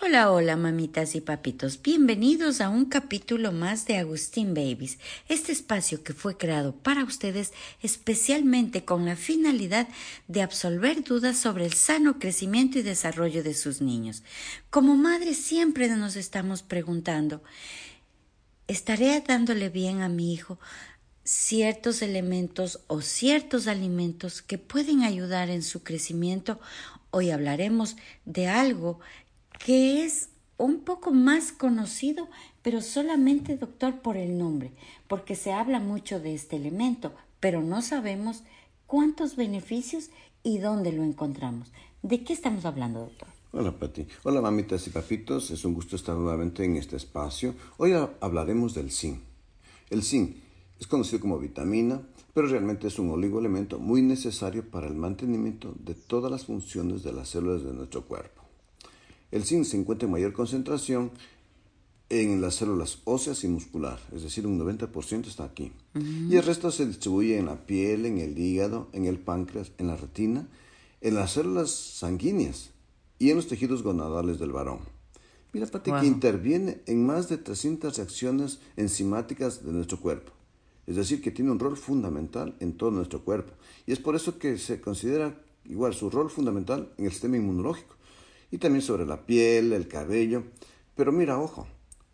Hola, hola, mamitas y papitos. Bienvenidos a un capítulo más de Agustín Babies, este espacio que fue creado para ustedes especialmente con la finalidad de absolver dudas sobre el sano crecimiento y desarrollo de sus niños. Como madres siempre nos estamos preguntando, ¿estaré dándole bien a mi hijo? ciertos elementos o ciertos alimentos que pueden ayudar en su crecimiento. Hoy hablaremos de algo que es un poco más conocido, pero solamente, doctor, por el nombre, porque se habla mucho de este elemento, pero no sabemos cuántos beneficios y dónde lo encontramos. ¿De qué estamos hablando, doctor? Hola, Pati. Hola, mamitas y papitos. Es un gusto estar nuevamente en este espacio. Hoy hablaremos del zinc. El zinc es conocido como vitamina, pero realmente es un oligoelemento muy necesario para el mantenimiento de todas las funciones de las células de nuestro cuerpo. El zinc se encuentra en mayor concentración en las células óseas y muscular, es decir, un 90% está aquí. Y el resto se distribuye en la piel, en el hígado, en el páncreas, en la retina, en las células sanguíneas y en los tejidos gonadales del varón. Mira, Pati, que interviene en más de 300 reacciones enzimáticas de nuestro cuerpo. Es decir, que tiene un rol fundamental en todo nuestro cuerpo. Y es por eso que se considera igual su rol fundamental en el sistema inmunológico y también sobre la piel, el cabello. Pero mira, ojo,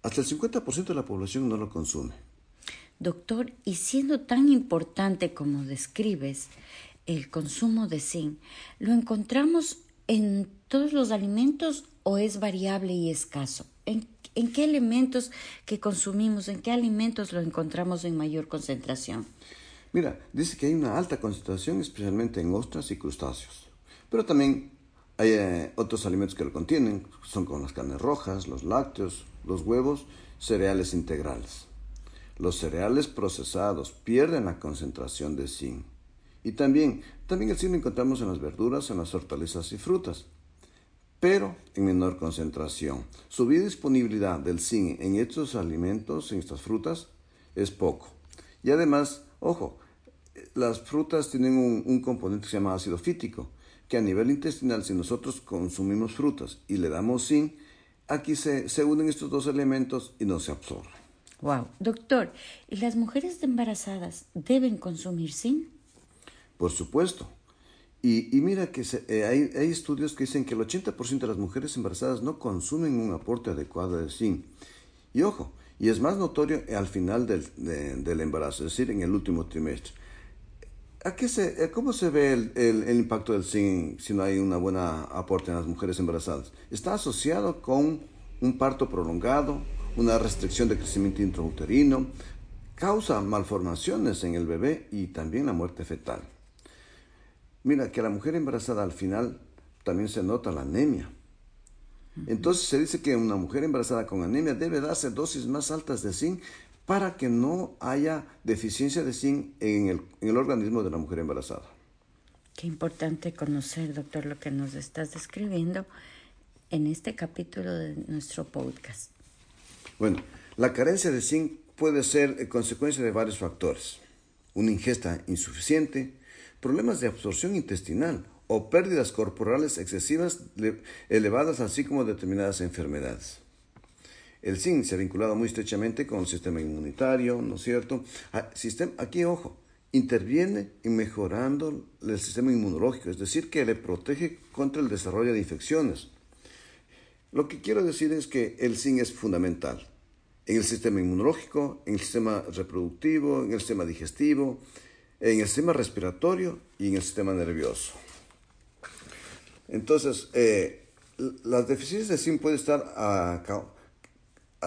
hasta el 50% de la población no lo consume. Doctor, y siendo tan importante como describes el consumo de zinc, ¿lo encontramos en todos los alimentos o es variable y escaso? ¿En, ¿En, qué elementos que consumimos, en qué alimentos lo encontramos en mayor concentración? Mira, dice que hay una alta concentración especialmente en ostras y crustáceos, pero también hay eh, otros alimentos que lo contienen, son como las carnes rojas, los lácteos, los huevos, cereales integrales. Los cereales procesados pierden la concentración de zinc. Y también, también el zinc lo encontramos en las verduras, en las hortalizas y frutas, pero en menor concentración. Su disponibilidad del zinc en estos alimentos, en estas frutas, es poco. Y además, ojo, las frutas tienen un, un componente que se llama ácido fítico, que a nivel intestinal, si nosotros consumimos frutas y le damos zinc, aquí se, se unen estos dos elementos y no se absorben. Wow. Doctor, ¿y las mujeres embarazadas deben consumir zinc? Por supuesto. Y, y mira que eh, hay, hay, estudios que dicen que el 80% de las mujeres embarazadas no consumen un aporte adecuado de zinc. Y ojo, y es más notorio al final del, del embarazo, es decir, en el último trimestre. ¿A qué se, eh, ¿Cómo se ve el, el, impacto del zinc si no hay una buena aporte en las mujeres embarazadas? Está asociado con un parto prolongado, una restricción de crecimiento intrauterino, causa malformaciones en el bebé y también la muerte fetal. Mira que la mujer embarazada al final también se nota la anemia. Entonces se dice que una mujer embarazada con anemia debe darse dosis más altas de zinc para que no haya deficiencia de zinc en el, en el organismo de la mujer embarazada. Qué importante conocer, doctor, lo que nos estás describiendo en este capítulo de nuestro podcast. Bueno, la carencia de zinc puede ser consecuencia de varios factores. Una ingesta insuficiente, problemas de absorción intestinal o pérdidas corporales excesivas elevadas, así como determinadas enfermedades. El zinc se ha vinculado muy estrechamente con el sistema inmunitario, ¿no es cierto? Ah, aquí, ojo, interviene en mejorando el sistema inmunológico, es decir, que le protege contra el desarrollo de infecciones. Lo que quiero decir es que el zinc es fundamental en el sistema inmunológico, en el sistema reproductivo, en el sistema digestivo, en el sistema respiratorio y en el sistema nervioso. Entonces, eh, las deficiencias de zinc pueden estar a,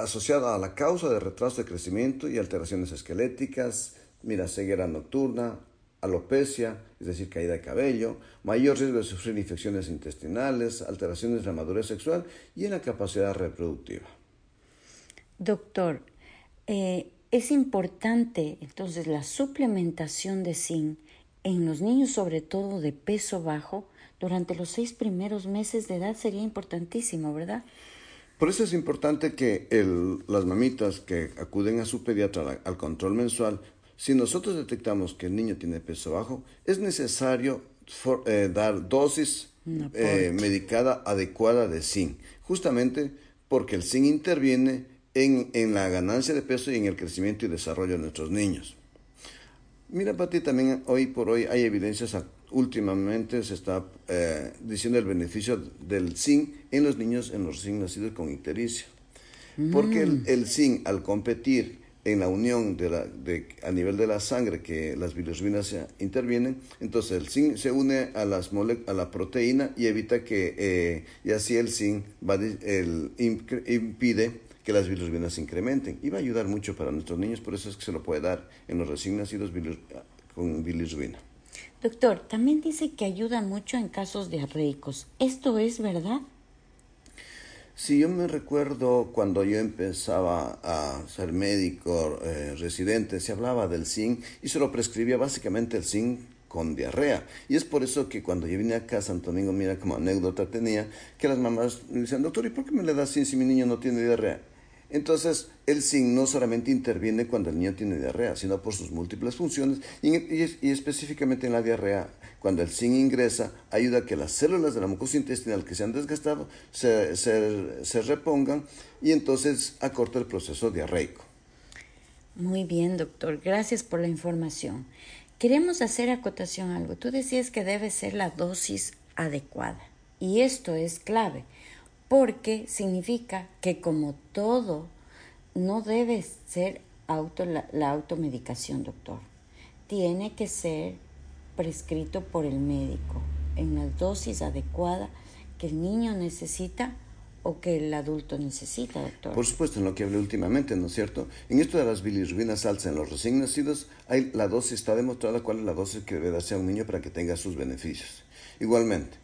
asociada a la causa de retraso de crecimiento y alteraciones esqueléticas, mira, ceguera nocturna, alopecia, es decir, caída de cabello, mayor riesgo de sufrir infecciones intestinales, alteraciones de la madurez sexual y en la capacidad reproductiva. Doctor, eh, es importante entonces la suplementación de zinc en los niños, sobre todo de peso bajo, durante los seis primeros meses de edad sería importantísimo, ¿verdad? Por eso es importante que las mamitas que acuden a su pediatra al control mensual, si nosotros detectamos que el niño tiene peso bajo, es necesario eh, dar dosis eh, medicada adecuada de zinc, justamente porque el zinc interviene en, en, la ganancia de peso y en el crecimiento y desarrollo de nuestros niños. Mira, Pati, también hoy por hoy hay evidencias últimamente se está eh, diciendo el beneficio del zinc en los niños, en los recién nacidos con ictericia. Porque el, mm. el, zinc, al competir en la unión de la, de, a nivel de la sangre, que las bilirrubinas intervienen, entonces el zinc se une a, las a la proteína y evita que, eh, y así el zinc va, el, impide que las bilirrubinas incrementen. Y va a ayudar mucho para nuestros niños, por eso es que se lo puede dar en los recién nacidos con bilirrubina. Doctor, también dice que ayuda mucho en casos diarreicos. ¿Esto es verdad? Sí, yo me recuerdo cuando yo empezaba a ser médico eh, residente, se hablaba del zinc y se lo prescribía básicamente el zinc con diarrea. Y es por eso que cuando yo vine acá a Santo Domingo, mira como anécdota tenía, que las mamás me decían, doctor, ¿y por qué me le das zinc si mi niño no tiene diarrea? Entonces, el zinc no solamente interviene cuando el niño tiene diarrea, sino por sus múltiples funciones y, específicamente en la diarrea, cuando el zinc ingresa, ayuda a que las células de la mucosa intestinal que se han desgastado se, se repongan y entonces acorta el proceso diarreico. Muy bien, doctor. Gracias por la información. Queremos hacer acotación algo. Tú decías que debe ser la dosis adecuada y esto es clave porque significa que como todo, no debe ser auto, la, automedicación, doctor. Tiene que ser prescrito por el médico en la dosis adecuada que el niño necesita o que el adulto necesita, doctor. Por supuesto, en lo que hablé últimamente, ¿no es cierto? En esto de las bilirrubinas altas en los recién nacidos, hay, la dosis está demostrada cuál es la dosis que debe darse a un niño para que tenga sus beneficios. Igualmente,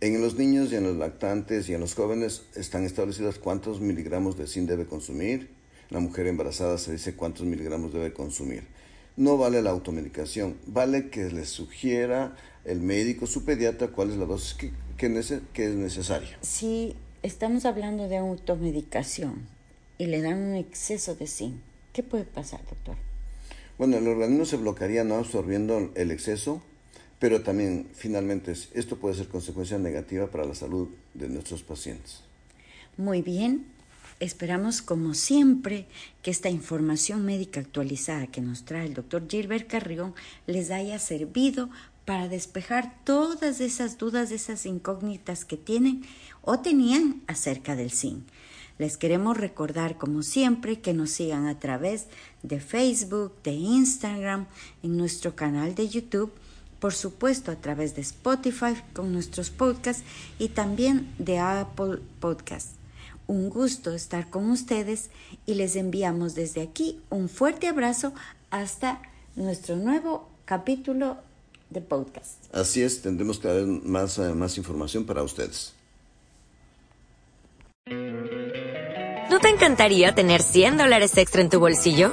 en los niños y en los lactantes y en los jóvenes están establecidas cuántos miligramos de zinc debe consumir. La mujer embarazada se dice cuántos miligramos debe consumir. No vale la automedicación, vale que le sugiera el médico, su pediatra, cuál es la dosis que, que, es necesaria. Si estamos hablando de automedicación y le dan un exceso de zinc, ¿qué puede pasar, doctor? Bueno, el organismo se bloquearía no absorbiendo el exceso pero también finalmente esto puede ser consecuencia negativa para la salud de nuestros pacientes. Muy bien, esperamos como siempre que esta información médica actualizada que nos trae el doctor Gilbert Carrión les haya servido para despejar todas esas dudas, esas incógnitas que tienen o tenían acerca del zinc. Les queremos recordar, como siempre, que nos sigan a través de Facebook, de Instagram, en nuestro canal de YouTube por supuesto a través de Spotify con nuestros podcasts y también de Apple Podcasts. Un gusto estar con ustedes y les enviamos desde aquí un fuerte abrazo hasta nuestro nuevo capítulo de podcast. Así es, tendremos que dar más, eh, más información para ustedes. ¿No te encantaría tener 100 dólares extra en tu bolsillo?